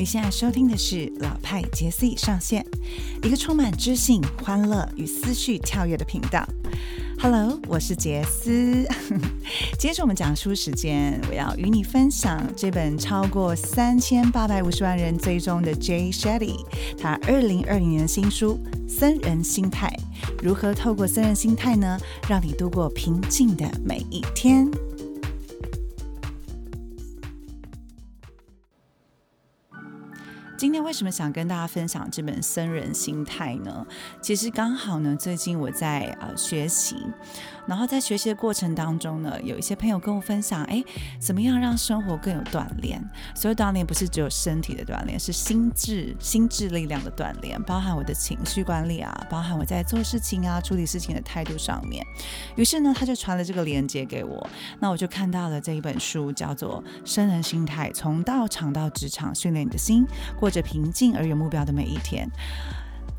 你现在收听的是老派杰西上线，一个充满知性、欢乐与思绪跳跃的频道。Hello，我是杰斯。今天是我们讲书时间，我要与你分享这本超过三千八百五十万人追踪的 Jay Shetty 他二零二零年的新书《僧人心态》，如何透过僧人心态呢，让你度过平静的每一天。今天为什么想跟大家分享这本《僧人心态》呢？其实刚好呢，最近我在呃学习。然后在学习的过程当中呢，有一些朋友跟我分享，哎，怎么样让生活更有锻炼？所以锻炼不是只有身体的锻炼，是心智、心智力量的锻炼，包含我的情绪管理啊，包含我在做事情啊、处理事情的态度上面。于是呢，他就传了这个链接给我，那我就看到了这一本书，叫做《生人心态：从到场到职场，训练你的心，过着平静而有目标的每一天》。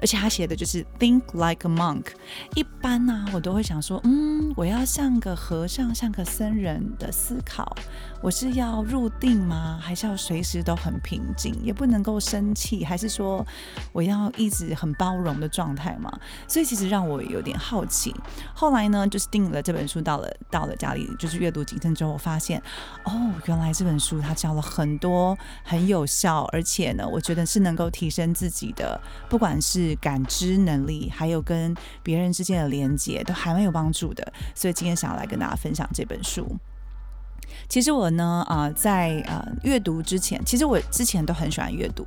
而且他写的就是 think like a monk。一般呢，我都会想说，嗯，我要像个和尚、像个僧人的思考。我是要入定吗？还是要随时都很平静，也不能够生气？还是说我要一直很包容的状态吗？所以其实让我有点好奇。后来呢，就是订了这本书，到了到了家里，就是阅读几天之后，我发现，哦，原来这本书它教了很多很有效，而且呢，我觉得是能够提升自己的，不管是感知能力，还有跟别人之间的连接，都还蛮有帮助的。所以今天想要来跟大家分享这本书。其实我呢，啊，在呃阅读之前，其实我之前都很喜欢阅读。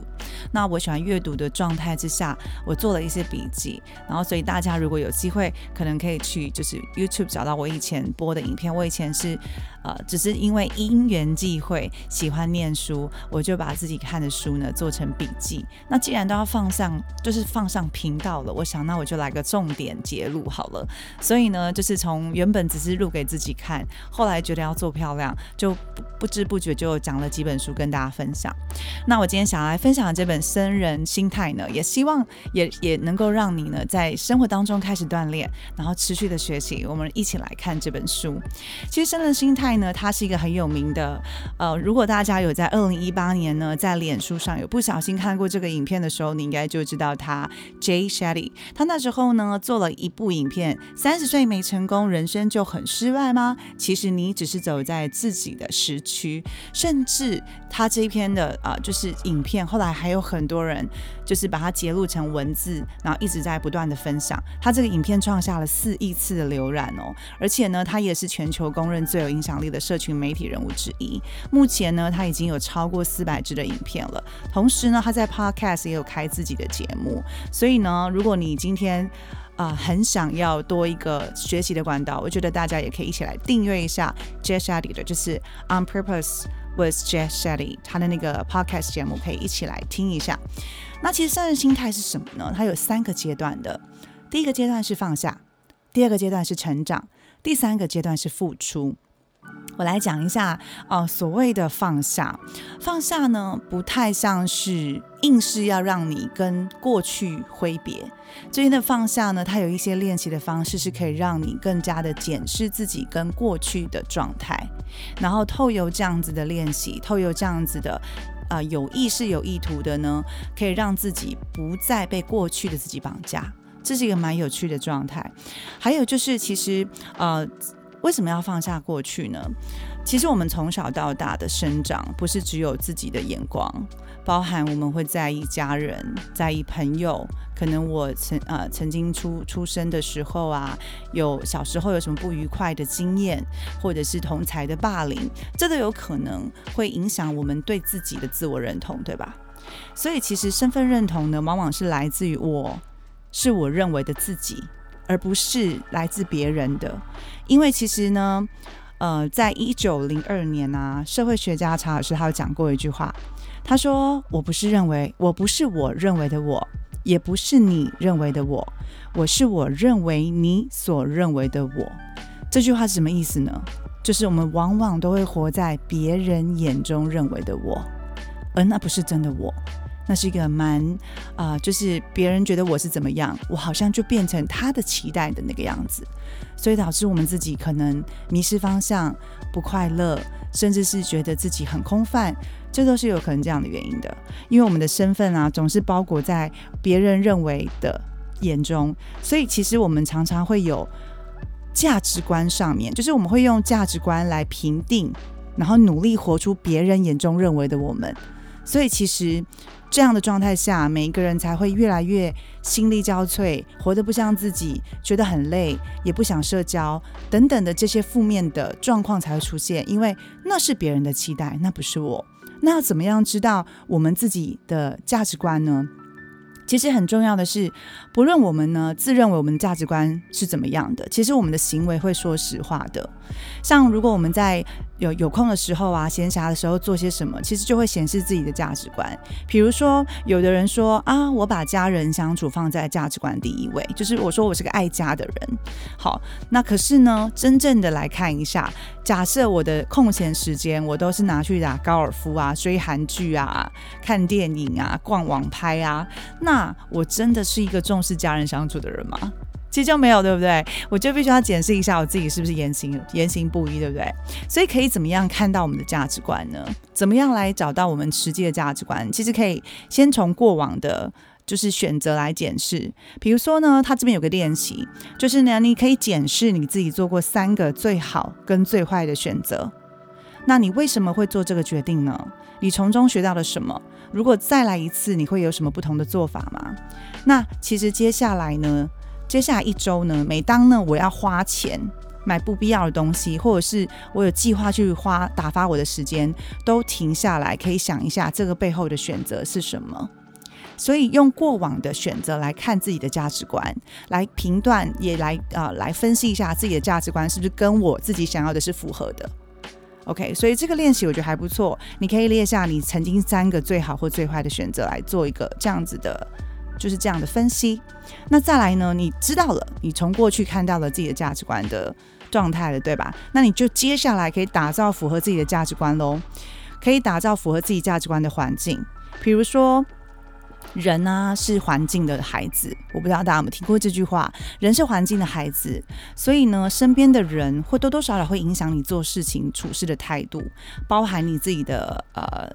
那我喜欢阅读的状态之下，我做了一些笔记。然后，所以大家如果有机会，可能可以去就是 YouTube 找到我以前播的影片。我以前是。呃，只是因为因缘际会喜欢念书，我就把自己看的书呢做成笔记。那既然都要放上，就是放上频道了，我想那我就来个重点节录好了。所以呢，就是从原本只是录给自己看，后来觉得要做漂亮，就不不知不觉就讲了几本书跟大家分享。那我今天想要来分享的这本《生人心态》呢，也希望也也能够让你呢在生活当中开始锻炼，然后持续的学习。我们一起来看这本书。其实《生人心态》。呢，他是一个很有名的，呃，如果大家有在二零一八年呢，在脸书上有不小心看过这个影片的时候，你应该就知道他 Jay Shetty。他那时候呢做了一部影片，三十岁没成功，人生就很失败吗？其实你只是走在自己的时区，甚至他这一篇的啊，就是影片，后来还有很多人就是把它截录成文字，然后一直在不断的分享。他这个影片创下了四亿次的浏览哦，而且呢，他也是全球公认最有影响力。的社群媒体人物之一，目前呢，他已经有超过四百支的影片了。同时呢，他在 Podcast 也有开自己的节目。所以呢，如果你今天啊很想要多一个学习的管道，我觉得大家也可以一起来订阅一下 Jess Shetty 的，就是 On Purpose with Jess Shetty 他的那个 Podcast 节目，可以一起来听一下。那其实圣人心态是什么呢？它有三个阶段的。第一个阶段是放下，第二个阶段是成长，第三个阶段是付出。我来讲一下，呃，所谓的放下，放下呢，不太像是硬是要让你跟过去挥别。最近的放下呢，它有一些练习的方式，是可以让你更加的检视自己跟过去的状态，然后透由这样子的练习，透由这样子的，呃，有意识、有意图的呢，可以让自己不再被过去的自己绑架。这是一个蛮有趣的状态。还有就是，其实，呃。为什么要放下过去呢？其实我们从小到大的生长，不是只有自己的眼光，包含我们会在意家人，在意朋友。可能我曾呃曾经出出生的时候啊，有小时候有什么不愉快的经验，或者是同才的霸凌，这都有可能会影响我们对自己的自我认同，对吧？所以其实身份认同呢，往往是来自于我是我认为的自己。而不是来自别人的，因为其实呢，呃，在一九零二年啊，社会学家查尔斯他有讲过一句话，他说：“我不是认为，我不是我认为的我，也不是你认为的我，我是我认为你所认为的我。”这句话是什么意思呢？就是我们往往都会活在别人眼中认为的我，而那不是真的我。那是一个蛮啊，就是别人觉得我是怎么样，我好像就变成他的期待的那个样子，所以导致我们自己可能迷失方向、不快乐，甚至是觉得自己很空泛，这都是有可能这样的原因的。因为我们的身份啊，总是包裹在别人认为的眼中，所以其实我们常常会有价值观上面，就是我们会用价值观来评定，然后努力活出别人眼中认为的我们。所以其实这样的状态下，每一个人才会越来越心力交瘁，活得不像自己，觉得很累，也不想社交等等的这些负面的状况才会出现。因为那是别人的期待，那不是我。那要怎么样知道我们自己的价值观呢？其实很重要的是，不论我们呢自认为我们的价值观是怎么样的，其实我们的行为会说实话的。像如果我们在有有空的时候啊，闲暇的时候做些什么，其实就会显示自己的价值观。比如说，有的人说啊，我把家人相处放在价值观第一位，就是我说我是个爱家的人。好，那可是呢，真正的来看一下，假设我的空闲时间我都是拿去打高尔夫啊、追韩剧啊、看电影啊、逛网拍啊，那我真的是一个重视家人相处的人吗？其实就没有，对不对？我就必须要检视一下我自己是不是言行言行不一，对不对？所以可以怎么样看到我们的价值观呢？怎么样来找到我们实际的价值观？其实可以先从过往的，就是选择来检视。比如说呢，他这边有个练习，就是呢，你可以检视你自己做过三个最好跟最坏的选择。那你为什么会做这个决定呢？你从中学到了什么？如果再来一次，你会有什么不同的做法吗？那其实接下来呢？接下来一周呢，每当呢我要花钱买不必要的东西，或者是我有计划去花打发我的时间，都停下来，可以想一下这个背后的选择是什么。所以用过往的选择来看自己的价值观，来评断，也来啊来分析一下自己的价值观是不是跟我自己想要的是符合的。OK，所以这个练习我觉得还不错，你可以列下你曾经三个最好或最坏的选择来做一个这样子的。就是这样的分析。那再来呢？你知道了，你从过去看到了自己的价值观的状态了，对吧？那你就接下来可以打造符合自己的价值观喽。可以打造符合自己价值观的环境。比如说，人呢是环境的孩子。我不知道大家有没有听过这句话：人是环境的孩子。所以呢，身边的人会多多少少会影响你做事情、处事的态度，包含你自己的呃。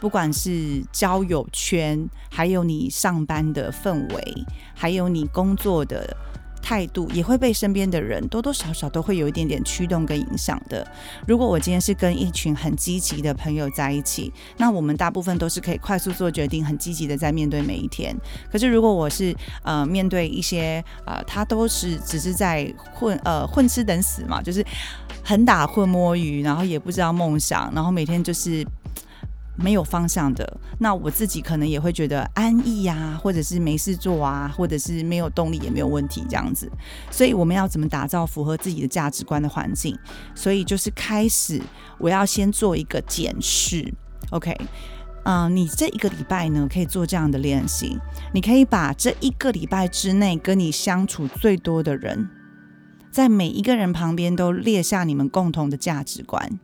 不管是交友圈，还有你上班的氛围，还有你工作的态度，也会被身边的人多多少少都会有一点点驱动跟影响的。如果我今天是跟一群很积极的朋友在一起，那我们大部分都是可以快速做决定，很积极的在面对每一天。可是如果我是呃面对一些呃他都是只是在混呃混吃等死嘛，就是很打混摸鱼，然后也不知道梦想，然后每天就是。没有方向的，那我自己可能也会觉得安逸呀，或者是没事做啊，或者是没有动力也没有问题这样子。所以我们要怎么打造符合自己的价值观的环境？所以就是开始，我要先做一个检视。OK，嗯，你这一个礼拜呢，可以做这样的练习。你可以把这一个礼拜之内跟你相处最多的人，在每一个人旁边都列下你们共同的价值观。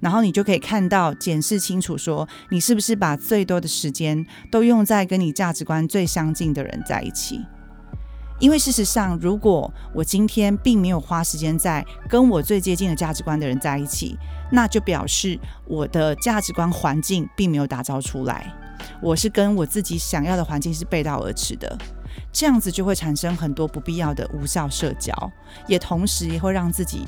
然后你就可以看到、检视清楚，说你是不是把最多的时间都用在跟你价值观最相近的人在一起。因为事实上，如果我今天并没有花时间在跟我最接近的价值观的人在一起，那就表示我的价值观环境并没有打造出来。我是跟我自己想要的环境是背道而驰的，这样子就会产生很多不必要的无效社交，也同时也会让自己。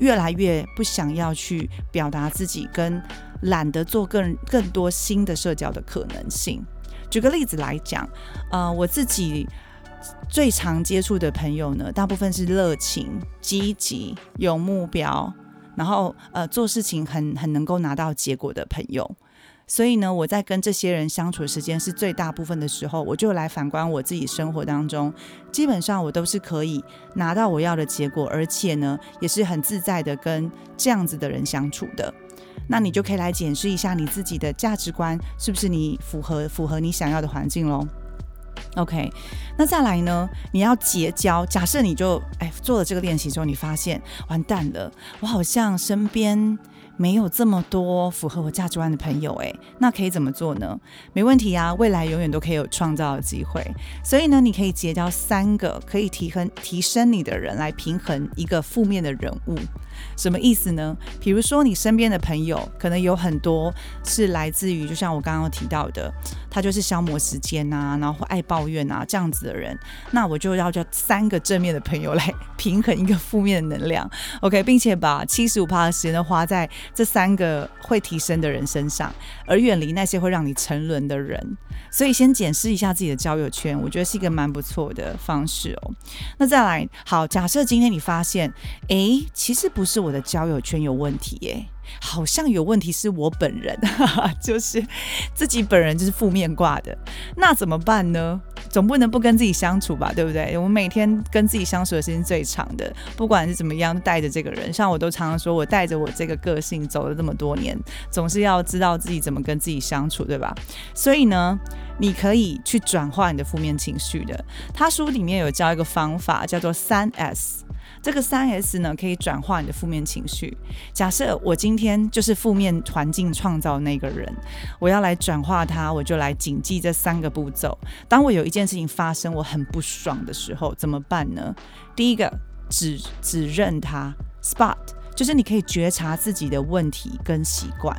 越来越不想要去表达自己，跟懒得做更更多新的社交的可能性。举个例子来讲，呃，我自己最常接触的朋友呢，大部分是热情、积极、有目标，然后呃做事情很很能够拿到结果的朋友。所以呢，我在跟这些人相处的时间是最大部分的时候，我就来反观我自己生活当中，基本上我都是可以拿到我要的结果，而且呢，也是很自在的跟这样子的人相处的。那你就可以来检视一下你自己的价值观是不是你符合符合你想要的环境喽。OK，那再来呢，你要结交。假设你就哎做了这个练习之后，你发现完蛋了，我好像身边。没有这么多符合我价值观的朋友，诶，那可以怎么做呢？没问题啊，未来永远都可以有创造的机会。所以呢，你可以结交三个可以提衡提升你的人，来平衡一个负面的人物。什么意思呢？比如说，你身边的朋友可能有很多是来自于，就像我刚刚提到的，他就是消磨时间啊，然后爱抱怨啊这样子的人，那我就要叫三个正面的朋友来平衡一个负面的能量，OK，并且把七十五趴的时间都花在这三个会提升的人身上，而远离那些会让你沉沦的人。所以先检视一下自己的交友圈，我觉得是一个蛮不错的方式哦。那再来，好，假设今天你发现，哎，其实不是是我的交友圈有问题，耶。好像有问题是我本人，就是自己本人就是负面挂的，那怎么办呢？总不能不跟自己相处吧，对不对？我们每天跟自己相处的时间最长的，不管是怎么样，带着这个人，像我都常常说，我带着我这个个性走了这么多年，总是要知道自己怎么跟自己相处，对吧？所以呢，你可以去转化你的负面情绪的。他书里面有教一个方法，叫做三 S。这个三 S 呢，可以转化你的负面情绪。假设我今天就是负面环境创造那个人，我要来转化它，我就来谨记这三个步骤。当我有一件事情发生，我很不爽的时候，怎么办呢？第一个，指指认它，spot，就是你可以觉察自己的问题跟习惯。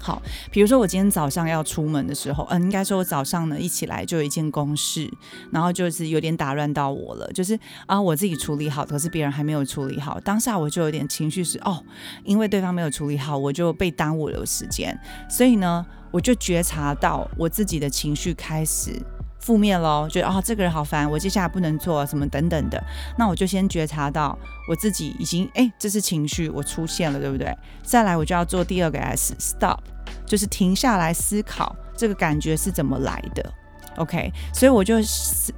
好，比如说我今天早上要出门的时候，嗯，应该说我早上呢一起来就有一件公事，然后就是有点打乱到我了，就是啊我自己处理好，可是别人还没有处理好，当下我就有点情绪是哦，因为对方没有处理好，我就被耽误了时间，所以呢，我就觉察到我自己的情绪开始。负面喽，觉得啊这个人好烦，我接下来不能做什么等等的，那我就先觉察到我自己已经哎，这是情绪我出现了，对不对？再来我就要做第二个 S，stop，就是停下来思考这个感觉是怎么来的，OK？所以我就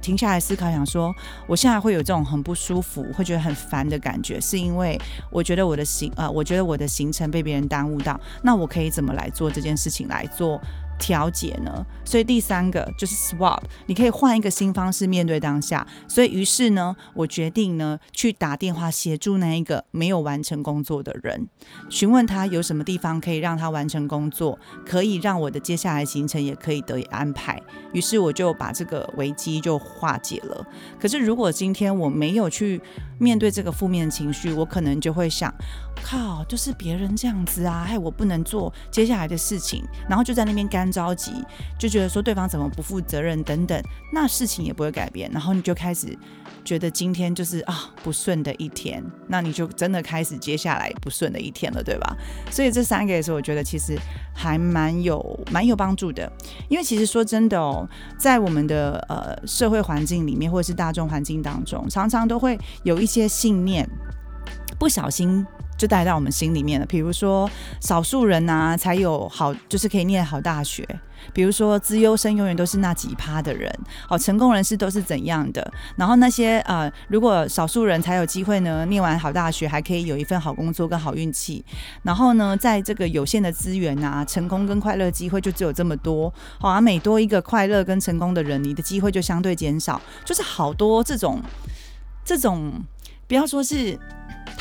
停下来思考，想说我现在会有这种很不舒服，会觉得很烦的感觉，是因为我觉得我的行呃，我觉得我的行程被别人耽误到，那我可以怎么来做这件事情来做？调节呢，所以第三个就是 swap，你可以换一个新方式面对当下。所以于是呢，我决定呢去打电话协助那一个没有完成工作的人，询问他有什么地方可以让他完成工作，可以让我的接下来行程也可以得以安排。于是我就把这个危机就化解了。可是如果今天我没有去面对这个负面情绪，我可能就会想，靠，就是别人这样子啊，害我不能做接下来的事情，然后就在那边干。着急就觉得说对方怎么不负责任等等，那事情也不会改变，然后你就开始觉得今天就是啊不顺的一天，那你就真的开始接下来不顺的一天了，对吧？所以这三个也是我觉得其实还蛮有蛮有帮助的，因为其实说真的哦，在我们的呃社会环境里面或者是大众环境当中，常常都会有一些信念不小心。就带到我们心里面了。比如说，少数人呐才有好，就是可以念好大学。比如说，资优生永远都是那几趴的人，好，成功人士都是怎样的？然后那些呃，如果少数人才有机会呢，念完好大学还可以有一份好工作跟好运气。然后呢，在这个有限的资源啊，成功跟快乐机会就只有这么多。好啊，每多一个快乐跟成功的人，你的机会就相对减少。就是好多这种这种，不要说是。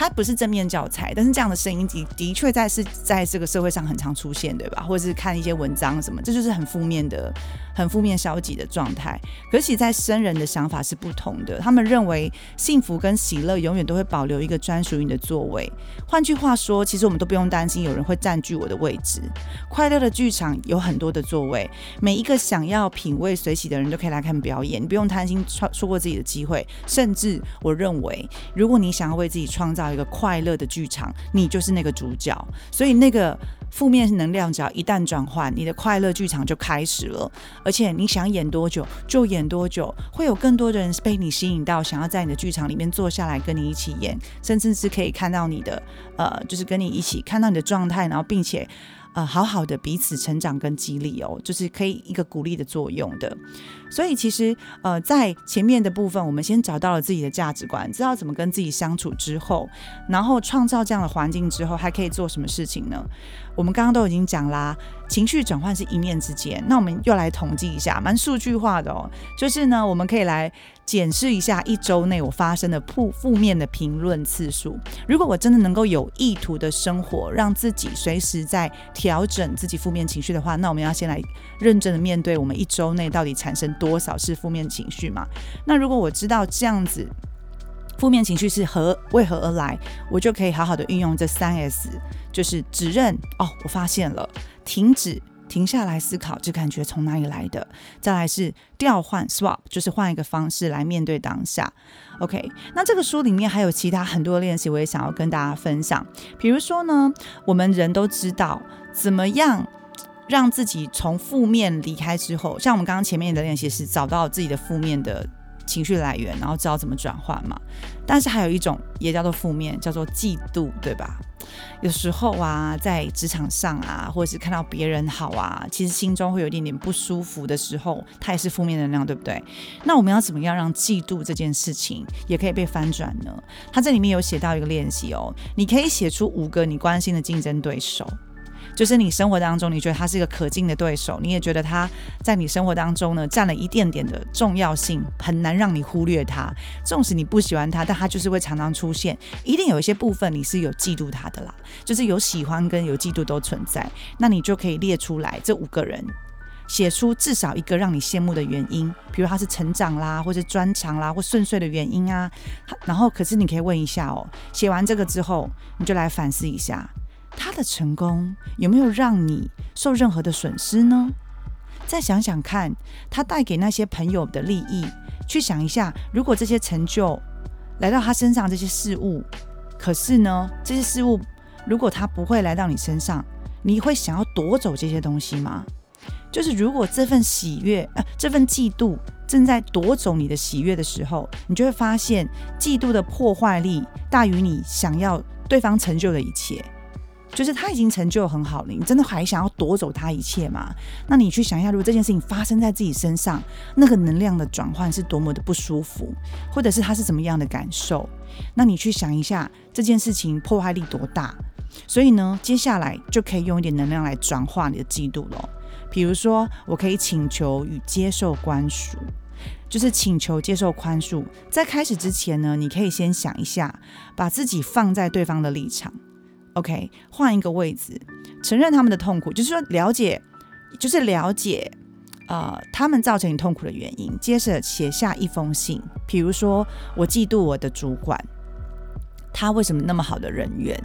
它不是正面教材，但是这样的声音的的确在是在这个社会上很常出现，对吧？或者是看一些文章什么，这就是很负面的、很负面消极的状态。可喜，在生人的想法是不同的，他们认为幸福跟喜乐永远都会保留一个专属于你的座位。换句话说，其实我们都不用担心有人会占据我的位置。快乐的剧场有很多的座位，每一个想要品味随喜的人都可以来看表演，你不用担心错错过自己的机会。甚至我认为，如果你想要为自己创造一个快乐的剧场，你就是那个主角。所以那个负面能量只要一旦转换，你的快乐剧场就开始了。而且你想演多久就演多久，会有更多的人被你吸引到，想要在你的剧场里面坐下来跟你一起演，甚至是可以看到你的呃，就是跟你一起看到你的状态，然后并且。呃，好好的彼此成长跟激励哦，就是可以一个鼓励的作用的。所以其实呃，在前面的部分，我们先找到了自己的价值观，知道怎么跟自己相处之后，然后创造这样的环境之后，还可以做什么事情呢？我们刚刚都已经讲啦，情绪转换是一念之间。那我们又来统计一下，蛮数据化的哦。就是呢，我们可以来检视一下一周内我发生的负负面的评论次数。如果我真的能够有意图的生活，让自己随时在调整自己负面情绪的话，那我们要先来认真的面对我们一周内到底产生多少是负面情绪嘛？那如果我知道这样子。负面情绪是何为何而来？我就可以好好的运用这三 S，就是指认哦，我发现了，停止，停下来思考，这感觉从哪里来的？再来是调换 swap，就是换一个方式来面对当下。OK，那这个书里面还有其他很多练习，我也想要跟大家分享。比如说呢，我们人都知道怎么样让自己从负面离开之后，像我们刚刚前面的练习是找到自己的负面的。情绪来源，然后知道怎么转换嘛。但是还有一种也叫做负面，叫做嫉妒，对吧？有时候啊，在职场上啊，或者是看到别人好啊，其实心中会有一点点不舒服的时候，它也是负面能量，对不对？那我们要怎么样让嫉妒这件事情也可以被翻转呢？它这里面有写到一个练习哦，你可以写出五个你关心的竞争对手。就是你生活当中，你觉得他是一个可敬的对手，你也觉得他在你生活当中呢占了一点点的重要性，很难让你忽略他。纵使你不喜欢他，但他就是会常常出现，一定有一些部分你是有嫉妒他的啦，就是有喜欢跟有嫉妒都存在。那你就可以列出来这五个人，写出至少一个让你羡慕的原因，比如他是成长啦，或是专长啦，或顺遂的原因啊。然后，可是你可以问一下哦，写完这个之后，你就来反思一下。他的成功有没有让你受任何的损失呢？再想想看，他带给那些朋友的利益，去想一下，如果这些成就来到他身上，这些事物，可是呢，这些事物如果他不会来到你身上，你会想要夺走这些东西吗？就是如果这份喜悦，呃，这份嫉妒正在夺走你的喜悦的时候，你就会发现，嫉妒的破坏力大于你想要对方成就的一切。就是他已经成就很好了，你真的还想要夺走他一切吗？那你去想一下，如果这件事情发生在自己身上，那个能量的转换是多么的不舒服，或者是他是怎么样的感受？那你去想一下这件事情破坏力多大？所以呢，接下来就可以用一点能量来转化你的嫉妒了。比如说，我可以请求与接受宽恕，就是请求接受宽恕。在开始之前呢，你可以先想一下，把自己放在对方的立场。OK，换一个位置，承认他们的痛苦，就是说了解，就是了解，呃，他们造成你痛苦的原因。接着写下一封信，比如说我嫉妒我的主管，他为什么那么好的人缘，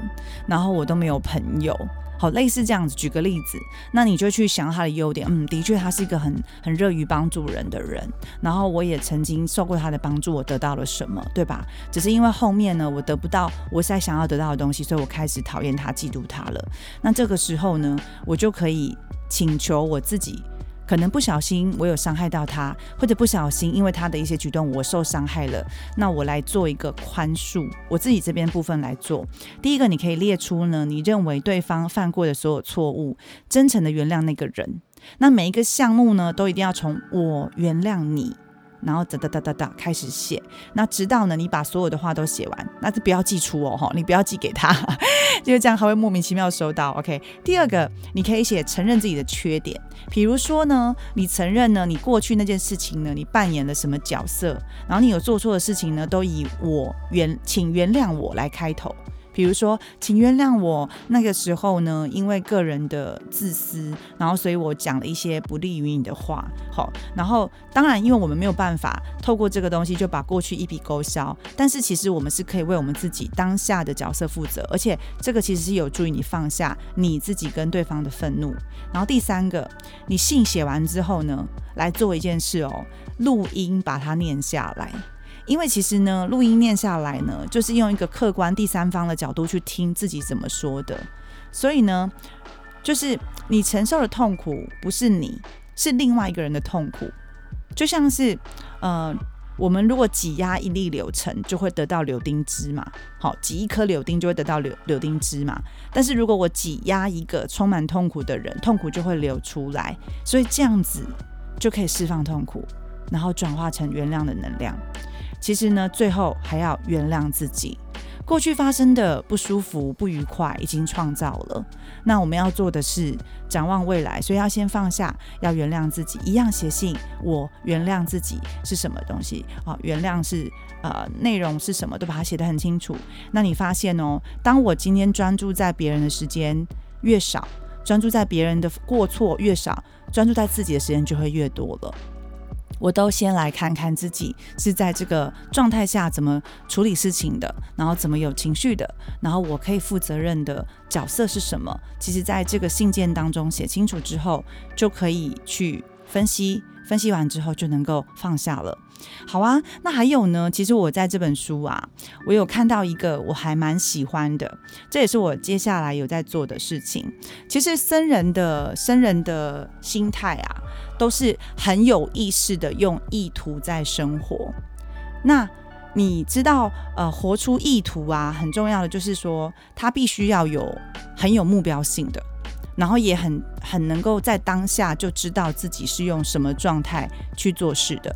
然后我都没有朋友。好，类似这样子，举个例子，那你就去想他的优点。嗯，的确，他是一个很很热于帮助人的人。然后我也曾经受过他的帮助，我得到了什么，对吧？只是因为后面呢，我得不到我在想要得到的东西，所以我开始讨厌他、嫉妒他了。那这个时候呢，我就可以请求我自己。可能不小心我有伤害到他，或者不小心因为他的一些举动我受伤害了，那我来做一个宽恕，我自己这边部分来做。第一个，你可以列出呢，你认为对方犯过的所有错误，真诚的原谅那个人。那每一个项目呢，都一定要从我原谅你。然后哒哒哒哒哒开始写，那直到呢你把所有的话都写完，那就不要寄出哦哈，你不要寄给他，因为这样他会莫名其妙收到。OK，第二个你可以写承认自己的缺点，比如说呢，你承认呢你过去那件事情呢你扮演了什么角色，然后你有做错的事情呢都以我原请原谅我来开头。比如说，请原谅我那个时候呢，因为个人的自私，然后所以我讲了一些不利于你的话。好，然后当然，因为我们没有办法透过这个东西就把过去一笔勾销，但是其实我们是可以为我们自己当下的角色负责，而且这个其实是有助于你放下你自己跟对方的愤怒。然后第三个，你信写完之后呢，来做一件事哦，录音把它念下来。因为其实呢，录音念下来呢，就是用一个客观第三方的角度去听自己怎么说的，所以呢，就是你承受的痛苦不是你，是另外一个人的痛苦，就像是呃，我们如果挤压一粒柳橙，就会得到柳丁汁嘛，好，挤一颗柳丁就会得到柳柳丁汁嘛，但是如果我挤压一个充满痛苦的人，痛苦就会流出来，所以这样子就可以释放痛苦，然后转化成原谅的能量。其实呢，最后还要原谅自己，过去发生的不舒服、不愉快已经创造了。那我们要做的是展望未来，所以要先放下，要原谅自己。一样写信，我原谅自己是什么东西啊？原谅是呃内容是什么，都把它写得很清楚。那你发现哦，当我今天专注在别人的时间越少，专注在别人的过错越少，专注在自己的时间就会越多了。我都先来看看自己是在这个状态下怎么处理事情的，然后怎么有情绪的，然后我可以负责任的角色是什么。其实，在这个信件当中写清楚之后，就可以去分析，分析完之后就能够放下了。好啊，那还有呢？其实我在这本书啊，我有看到一个我还蛮喜欢的，这也是我接下来有在做的事情。其实僧人的僧人的心态啊，都是很有意识的用意图在生活。那你知道，呃，活出意图啊，很重要的就是说，他必须要有很有目标性的。然后也很很能够在当下就知道自己是用什么状态去做事的，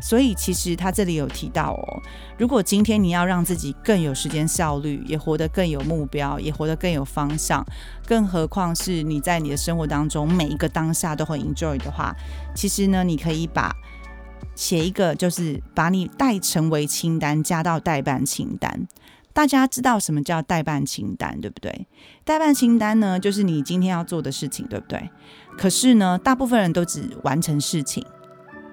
所以其实他这里有提到哦，如果今天你要让自己更有时间效率，也活得更有目标，也活得更有方向，更何况是你在你的生活当中每一个当下都很 enjoy 的话，其实呢，你可以把写一个就是把你代成为清单加到代办清单。大家知道什么叫代办清单，对不对？代办清单呢，就是你今天要做的事情，对不对？可是呢，大部分人都只完成事情，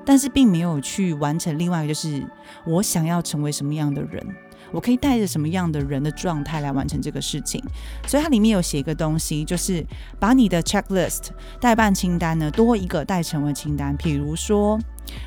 但是并没有去完成另外一个，就是我想要成为什么样的人，我可以带着什么样的人的状态来完成这个事情。所以它里面有写一个东西，就是把你的 checklist 代办清单呢多一个代成为清单，比如说。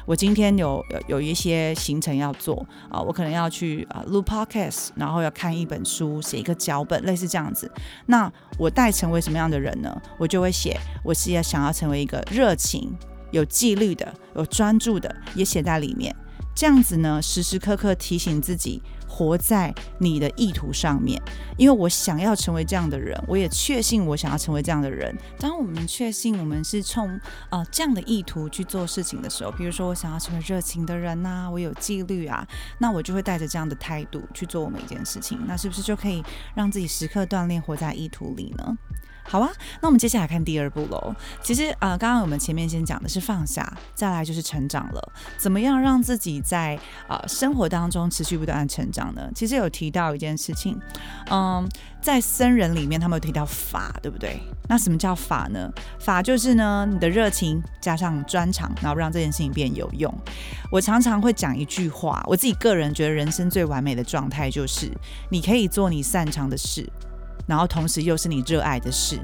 我今天有有有一些行程要做啊，我可能要去啊录 podcast，然后要看一本书，写一个脚本，类似这样子。那我待成为什么样的人呢？我就会写，我是要想要成为一个热情、有纪律的、有专注的，也写在里面。这样子呢，时时刻刻提醒自己。活在你的意图上面，因为我想要成为这样的人，我也确信我想要成为这样的人。当我们确信我们是冲啊这样的意图去做事情的时候，比如说我想要成为热情的人呐，我有纪律啊，那我就会带着这样的态度去做我每一件事情，那是不是就可以让自己时刻锻炼活在意图里呢？好啊，那我们接下来看第二步喽。其实呃，刚刚我们前面先讲的是放下，再来就是成长了。怎么样让自己在啊生活当中持续不断的成长呢？其实有提到一件事情，嗯，在僧人里面他们有提到法，对不对？那什么叫法呢？法就是呢，你的热情加上专长，然后让这件事情变有用。我常常会讲一句话，我自己个人觉得人生最完美的状态就是，你可以做你擅长的事。然后同时又是你热爱的事，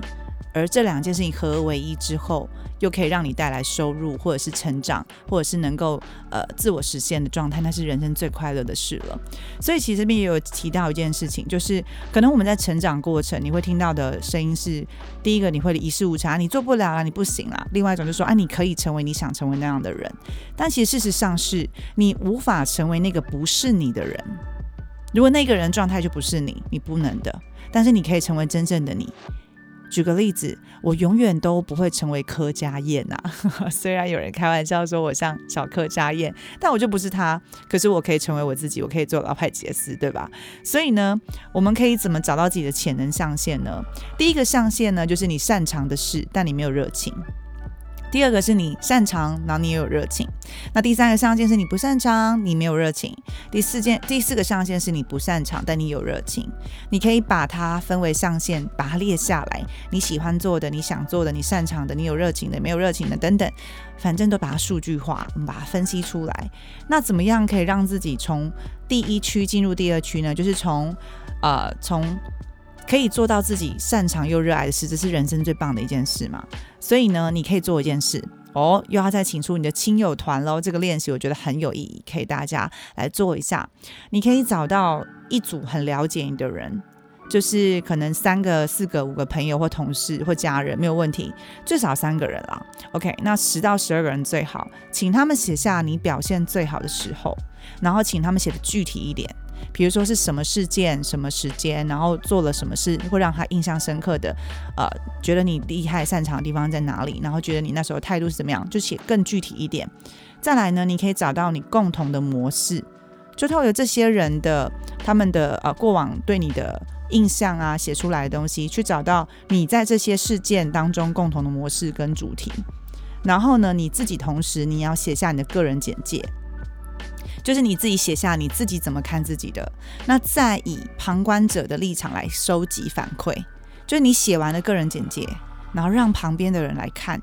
而这两件事情合而为一之后，又可以让你带来收入，或者是成长，或者是能够呃自我实现的状态，那是人生最快乐的事了。所以其实这边也有提到一件事情，就是可能我们在成长过程，你会听到的声音是：第一个你会一事无成，你做不了了，你不行了；另外一种就是说：啊，你可以成为你想成为那样的人。但其实事实上是你无法成为那个不是你的人。如果那个人状态就不是你，你不能的。但是你可以成为真正的你。举个例子，我永远都不会成为柯家燕呐。虽然有人开玩笑说我像小柯家燕，但我就不是他。可是我可以成为我自己，我可以做老派杰斯，对吧？所以呢，我们可以怎么找到自己的潜能上限呢？第一个上限呢，就是你擅长的事，但你没有热情。第二个是你擅长，然后你也有热情。那第三个象限是你不擅长，你没有热情。第四件，第四个象限是你不擅长，但你有热情。你可以把它分为上限，把它列下来。你喜欢做的，你想做的，你擅长的，你有热情的，没有热情的等等，反正都把它数据化，我们把它分析出来。那怎么样可以让自己从第一区进入第二区呢？就是从呃从。可以做到自己擅长又热爱的事，这是人生最棒的一件事嘛？所以呢，你可以做一件事哦，又要再请出你的亲友团喽。这个练习我觉得很有意义，可以大家来做一下。你可以找到一组很了解你的人，就是可能三个、四个、五个朋友或同事或家人没有问题，最少三个人啦。OK，那十到十二个人最好，请他们写下你表现最好的时候，然后请他们写的具体一点。比如说是什么事件、什么时间，然后做了什么事会让他印象深刻的，呃，觉得你厉害、擅长的地方在哪里，然后觉得你那时候态度是怎么样，就写更具体一点。再来呢，你可以找到你共同的模式，就透过这些人的他们的呃过往对你的印象啊写出来的东西，去找到你在这些事件当中共同的模式跟主题。然后呢，你自己同时你要写下你的个人简介，就是你自己写下你自己怎么看自己的，那再以旁观者的立场来收集反馈，就是你写完了个人简介，然后让旁边的人来看，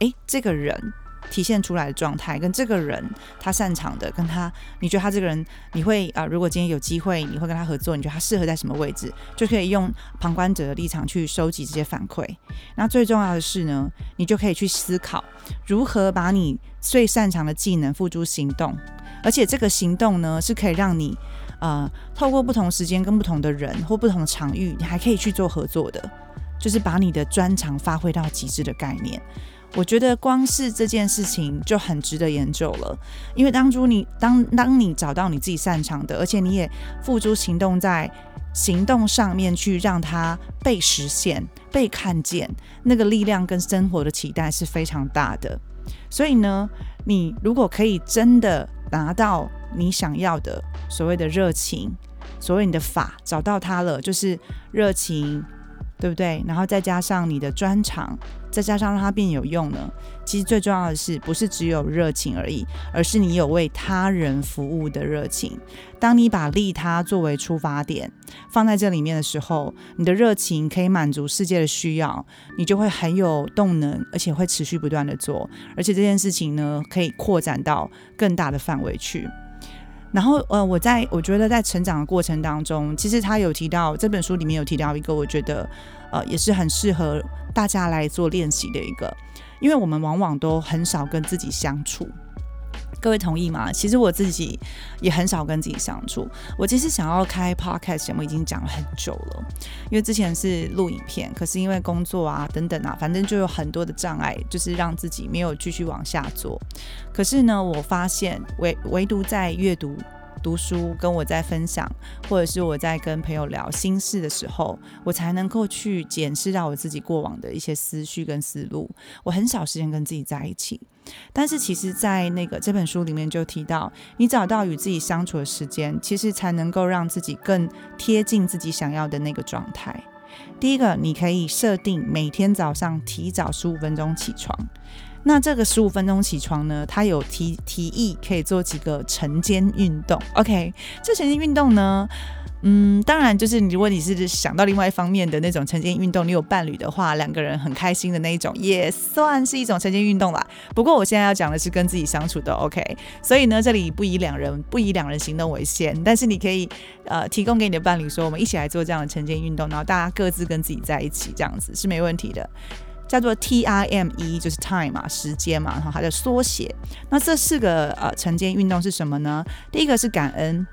诶，这个人。体现出来的状态，跟这个人他擅长的，跟他你觉得他这个人，你会啊？如果今天有机会，你会跟他合作，你觉得他适合在什么位置，就可以用旁观者的立场去收集这些反馈。那最重要的是呢，你就可以去思考如何把你最擅长的技能付诸行动，而且这个行动呢，是可以让你呃透过不同时间跟不同的人或不同场域，你还可以去做合作的，就是把你的专长发挥到极致的概念。我觉得光是这件事情就很值得研究了，因为当初你当当你找到你自己擅长的，而且你也付诸行动在行动上面去让它被实现、被看见，那个力量跟生活的期待是非常大的。所以呢，你如果可以真的拿到你想要的所谓的热情，所谓你的法找到它了，就是热情。对不对？然后再加上你的专长，再加上让它变有用呢？其实最重要的是，不是只有热情而已，而是你有为他人服务的热情。当你把利他作为出发点放在这里面的时候，你的热情可以满足世界的需要，你就会很有动能，而且会持续不断的做，而且这件事情呢，可以扩展到更大的范围去。然后，呃，我在我觉得在成长的过程当中，其实他有提到这本书里面有提到一个，我觉得，呃，也是很适合大家来做练习的一个，因为我们往往都很少跟自己相处。各位同意吗？其实我自己也很少跟自己相处。我其实想要开 podcast 节目已经讲了很久了，因为之前是录影片，可是因为工作啊等等啊，反正就有很多的障碍，就是让自己没有继续往下做。可是呢，我发现唯唯独在阅读。读书跟我在分享，或者是我在跟朋友聊心事的时候，我才能够去检视到我自己过往的一些思绪跟思路。我很少时间跟自己在一起，但是其实，在那个这本书里面就提到，你找到与自己相处的时间，其实才能够让自己更贴近自己想要的那个状态。第一个，你可以设定每天早上提早十五分钟起床。那这个十五分钟起床呢？他有提提议可以做几个晨间运动。OK，这晨间运动呢，嗯，当然就是如果你是想到另外一方面的那种晨间运动，你有伴侣的话，两个人很开心的那一种，也算是一种晨间运动啦。不过我现在要讲的是跟自己相处的。OK，所以呢，这里不以两人不以两人行动为限，但是你可以呃提供给你的伴侣说，我们一起来做这样的晨间运动，然后大家各自跟自己在一起，这样子是没问题的。叫做 T I M E，就是 time 嘛，时间嘛，然后它的缩写。那这四个呃晨间运动是什么呢？第一个是感恩，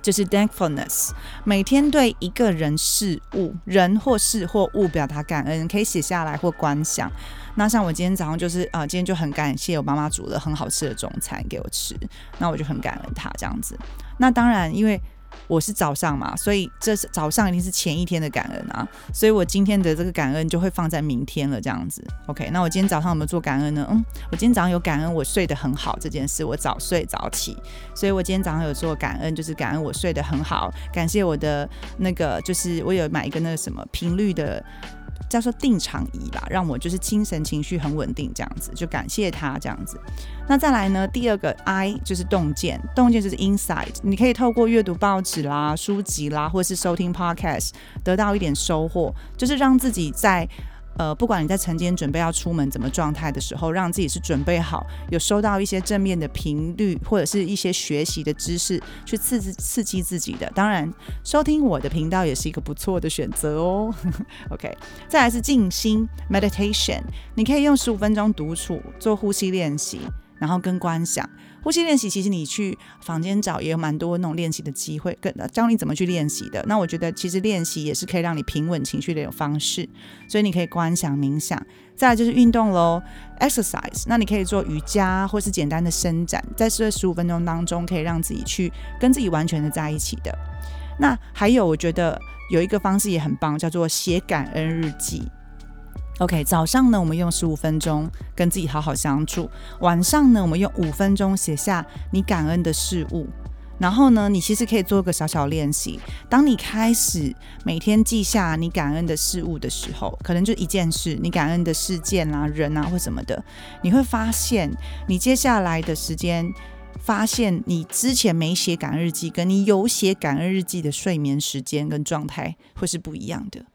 就是 thankfulness，每天对一个人、事物、人或事或物表达感恩，可以写下来或观想。那像我今天早上就是啊，今天就很感谢我妈妈煮了很好吃的中餐给我吃，那我就很感恩她这样子。那当然，因为我是早上嘛，所以这是早上一定是前一天的感恩啊，所以我今天的这个感恩就会放在明天了，这样子。OK，那我今天早上有没有做感恩呢？嗯，我今天早上有感恩，我睡得很好这件事，我早睡早起，所以我今天早上有做感恩，就是感恩我睡得很好，感谢我的那个，就是我有买一个那个什么频率的。叫做定场仪啦，让我就是精神情绪很稳定，这样子就感谢他这样子。那再来呢，第二个 I 就是洞见，洞见就是 insight，你可以透过阅读报纸啦、书籍啦，或者是收听 podcast，得到一点收获，就是让自己在。呃，不管你在晨间准备要出门怎么状态的时候，让自己是准备好，有收到一些正面的频率，或者是一些学习的知识，去刺激刺激自己的。当然，收听我的频道也是一个不错的选择哦。OK，再来是静心 （meditation），你可以用十五分钟独处做呼吸练习，然后跟观想。呼吸练习，其实你去房间找也有蛮多那种练习的机会，跟教你怎么去练习的。那我觉得其实练习也是可以让你平稳情绪的一种方式，所以你可以观想冥想。再来就是运动喽，exercise。那你可以做瑜伽或是简单的伸展，在这十五分钟当中，可以让自己去跟自己完全的在一起的。那还有，我觉得有一个方式也很棒，叫做写感恩日记。OK，早上呢，我们用十五分钟跟自己好好相处；晚上呢，我们用五分钟写下你感恩的事物。然后呢，你其实可以做个小小练习。当你开始每天记下你感恩的事物的时候，可能就一件事，你感恩的事件啊、人啊或什么的，你会发现，你接下来的时间，发现你之前没写感恩日记，跟你有写感恩日记的睡眠时间跟状态会是不一样的。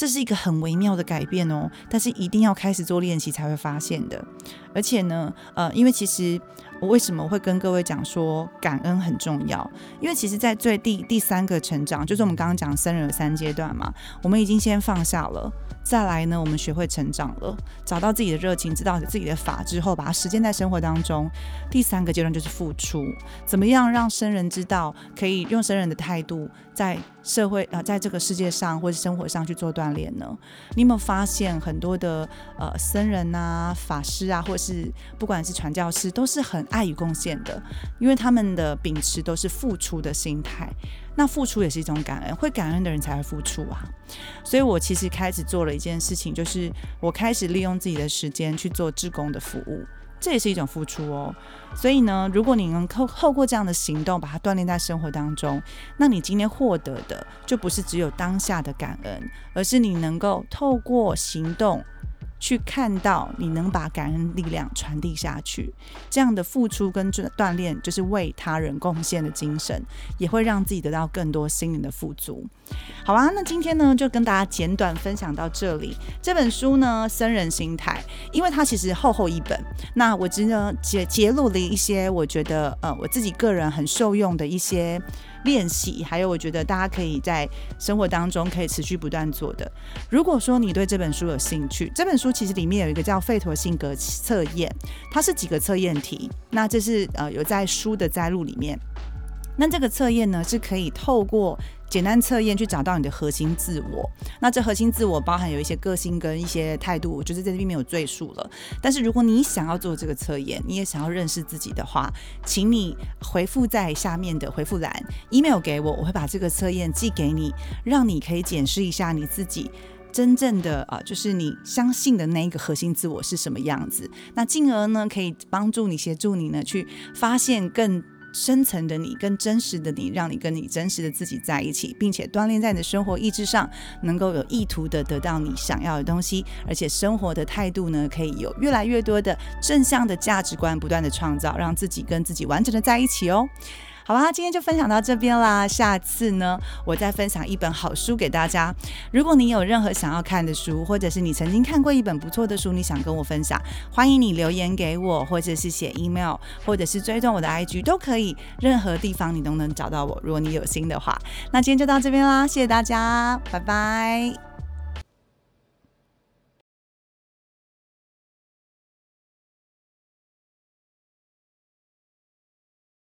这是一个很微妙的改变哦，但是一定要开始做练习才会发现的。而且呢，呃，因为其实。我为什么会跟各位讲说感恩很重要？因为其实，在最第第三个成长，就是我们刚刚讲生人有三阶段嘛，我们已经先放下了，再来呢，我们学会成长了，找到自己的热情，知道自己的法之后，把它实践在生活当中。第三个阶段就是付出，怎么样让生人知道，可以用生人的态度，在社会啊，在这个世界上或者生活上去做锻炼呢？你有没有发现很多的呃僧人啊、法师啊，或者是不管是传教士，都是很。爱与贡献的，因为他们的秉持都是付出的心态，那付出也是一种感恩，会感恩的人才会付出啊。所以我其实开始做了一件事情，就是我开始利用自己的时间去做志工的服务，这也是一种付出哦。所以呢，如果你能透透过这样的行动把它锻炼在生活当中，那你今天获得的就不是只有当下的感恩，而是你能够透过行动。去看到你能把感恩力量传递下去，这样的付出跟锻炼，就是为他人贡献的精神，也会让自己得到更多心灵的富足。好啊，那今天呢，就跟大家简短分享到这里。这本书呢，《僧人心态》，因为它其实厚厚一本，那我只呢揭揭露了一些我觉得呃我自己个人很受用的一些。练习，还有我觉得大家可以在生活当中可以持续不断做的。如果说你对这本书有兴趣，这本书其实里面有一个叫费陀性格测验，它是几个测验题。那这是呃有在书的摘录里面。那这个测验呢是可以透过。简单测验去找到你的核心自我，那这核心自我包含有一些个性跟一些态度，我就是在这边没有赘述了。但是如果你想要做这个测验，你也想要认识自己的话，请你回复在下面的回复栏，email 给我，我会把这个测验寄给你，让你可以检视一下你自己真正的啊，就是你相信的那一个核心自我是什么样子。那进而呢，可以帮助你协助你呢去发现更。深层的你，跟真实的你，让你跟你真实的自己在一起，并且锻炼在你的生活意志上，能够有意图的得到你想要的东西，而且生活的态度呢，可以有越来越多的正向的价值观，不断的创造，让自己跟自己完整的在一起哦。好啦，今天就分享到这边啦。下次呢，我再分享一本好书给大家。如果你有任何想要看的书，或者是你曾经看过一本不错的书，你想跟我分享，欢迎你留言给我，或者是写 email，或者是追踪我的 IG 都可以。任何地方你都能找到我。如果你有心的话，那今天就到这边啦，谢谢大家，拜拜。